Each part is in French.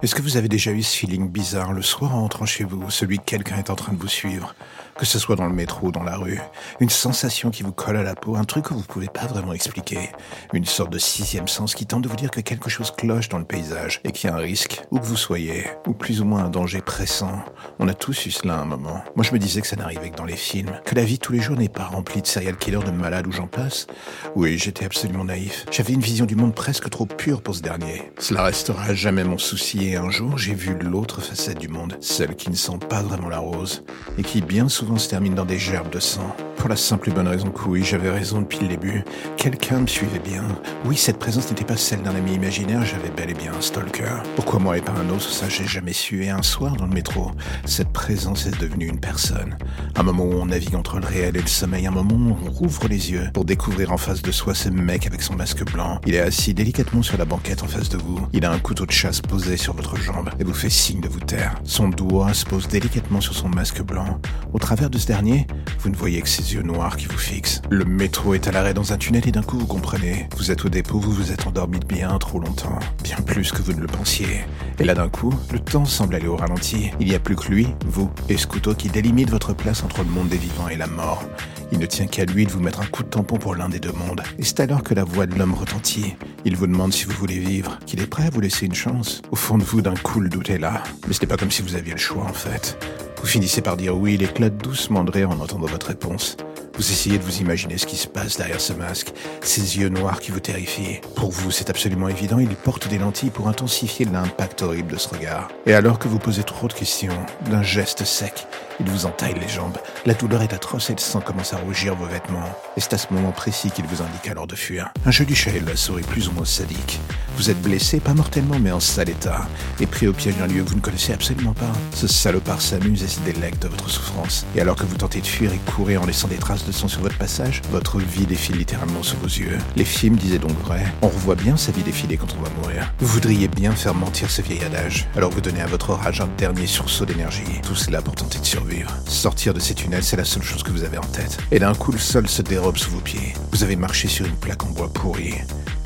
Est-ce que vous avez déjà eu ce feeling bizarre le soir en rentrant chez vous, celui que quelqu'un est en train de vous suivre? Que ce soit dans le métro ou dans la rue, une sensation qui vous colle à la peau, un truc que vous ne pouvez pas vraiment expliquer, une sorte de sixième sens qui tente de vous dire que quelque chose cloche dans le paysage et qu'il y a un risque, où que vous soyez, ou plus ou moins un danger pressant. On a tous eu cela à un moment. Moi je me disais que ça n'arrivait que dans les films, que la vie tous les jours n'est pas remplie de serial killers, de malades ou j'en passe. Oui, j'étais absolument naïf. J'avais une vision du monde presque trop pure pour ce dernier. Cela restera jamais mon souci et un jour j'ai vu l'autre facette du monde, celle qui ne sent pas vraiment la rose, et qui bien souvent se termine dans des gerbes de sang. Pour la simple et bonne raison que oui, j'avais raison depuis le début. Quelqu'un me suivait bien. Oui, cette présence n'était pas celle d'un ami imaginaire, j'avais bel et bien un stalker. Pourquoi moi et pas un autre, ça j'ai jamais su. Et un soir dans le métro, cette présence est devenue une personne. Un moment où on navigue entre le réel et le sommeil, un moment où on rouvre les yeux pour découvrir en face de soi ce mec avec son masque blanc. Il est assis délicatement sur la banquette en face de vous. Il a un couteau de chasse posé sur votre jambe et vous fait signe de vous taire. Son doigt se pose délicatement sur son masque blanc. Au travers de ce dernier, vous ne voyez que ses yeux noirs qui vous fixent. Le métro est à l'arrêt dans un tunnel et d'un coup vous comprenez. Vous êtes au dépôt, vous vous êtes endormi bien trop longtemps. Bien plus que vous ne le pensiez. Et là d'un coup, le temps semble aller au ralenti. Il n'y a plus que lui, vous et ce couteau qui délimite votre place entre le monde des vivants et la mort. Il ne tient qu'à lui de vous mettre un coup de tampon pour l'un des deux mondes. Et c'est alors que la voix de l'homme retentit. Il vous demande si vous voulez vivre, qu'il est prêt à vous laisser une chance. Au fond de vous, d'un coup, le doute est là. Mais ce n'est pas comme si vous aviez le choix, en fait. Vous finissez par dire oui, il éclate doucement de rire en entendant votre réponse. Vous essayez de vous imaginer ce qui se passe derrière ce masque, ces yeux noirs qui vous terrifient. Pour vous, c'est absolument évident, il porte des lentilles pour intensifier l'impact horrible de ce regard. Et alors que vous posez trop de questions, d'un geste sec, il vous entaille les jambes. La douleur est atroce et le sang commence à rougir vos vêtements. Et c'est à ce moment précis qu'il vous indique alors de fuir. Un jeu du chat et la souris plus ou moins sadique. Vous êtes blessé, pas mortellement, mais en sale état, et pris au piège d'un lieu que vous ne connaissez absolument pas. Ce salopard s'amuse et se délecte de votre souffrance. Et alors que vous tentez de fuir et courir en laissant des traces de sang sur votre passage, votre vie défile littéralement sous vos yeux. Les films disaient donc vrai. On revoit bien sa vie défiler quand on va mourir. Vous voudriez bien faire mentir ce vieil adage. Alors vous donnez à votre rage un dernier sursaut d'énergie. Tout cela pour tenter de survivre. Sortir de ces tunnels, c'est la seule chose que vous avez en tête. Et d'un coup, le sol se dérobe sous vos pieds. Vous avez marché sur une plaque en bois pourri.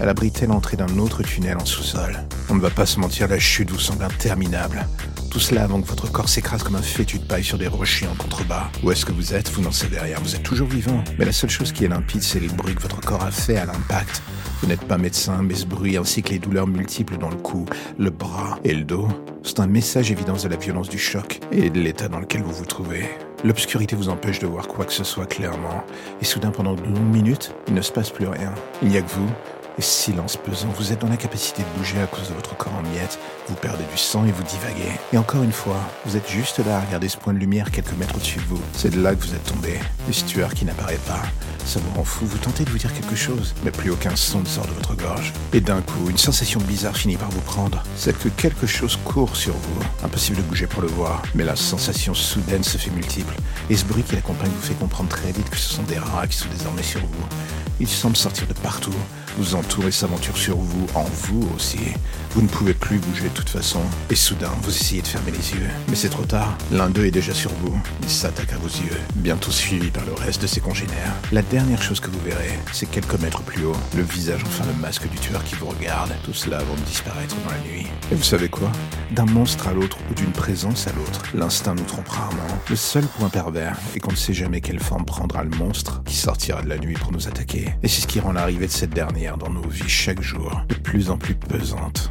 Elle abritait l'entrée d'un autre tunnel en sous-sol. On ne va pas se mentir, la chute vous semble interminable. Tout cela avant que votre corps s'écrase comme un fétu de paille sur des rochers en contrebas. Où est-ce que vous êtes? Vous n'en savez rien, vous êtes toujours vivant. Mais la seule chose qui est limpide, c'est le bruit que votre corps a fait à l'impact. Vous n'êtes pas médecin, mais ce bruit ainsi que les douleurs multiples dans le cou, le bras et le dos, c'est un message évident de la violence du choc et de l'état dans lequel vous vous trouvez. L'obscurité vous empêche de voir quoi que ce soit clairement, et soudain pendant de longues minutes, il ne se passe plus rien. Il n'y a que vous, et silence pesant, vous êtes dans l'incapacité de bouger à cause de votre corps en miettes, vous perdez du sang et vous divaguez. Et encore une fois, vous êtes juste là à regarder ce point de lumière quelques mètres au-dessus de vous. C'est de là que vous êtes tombé. L'histoire qui n'apparaît pas. Ça vous rend fou, vous tentez de vous dire quelque chose, mais plus aucun son ne sort de votre gorge. Et d'un coup, une sensation bizarre finit par vous prendre. Celle que quelque chose court sur vous. Impossible de bouger pour le voir, mais la sensation soudaine se fait multiple. Et ce bruit qui l'accompagne vous fait comprendre très vite que ce sont des rats qui sont désormais sur vous. Ils semblent sortir de partout, vous entourez s'aventure sur vous, en vous aussi. Vous ne pouvez plus bouger de toute façon. Et soudain, vous essayez de fermer les yeux. Mais c'est trop tard. L'un d'eux est déjà sur vous. Il s'attaque à vos yeux, bientôt suivi par le reste de ses congénères. La dernière chose que vous verrez, c'est quelques mètres plus haut, le visage, enfin le masque du tueur qui vous regarde. Tout cela avant de disparaître dans la nuit. Et vous savez quoi? D'un monstre à l'autre ou d'une présence à l'autre, l'instinct nous trompe rarement. Le seul point pervers est qu'on ne sait jamais quelle forme prendra le monstre qui sortira de la nuit pour nous attaquer. Et c'est ce qui rend l'arrivée de cette dernière dans nos vies chaque jour de plus en plus pesante.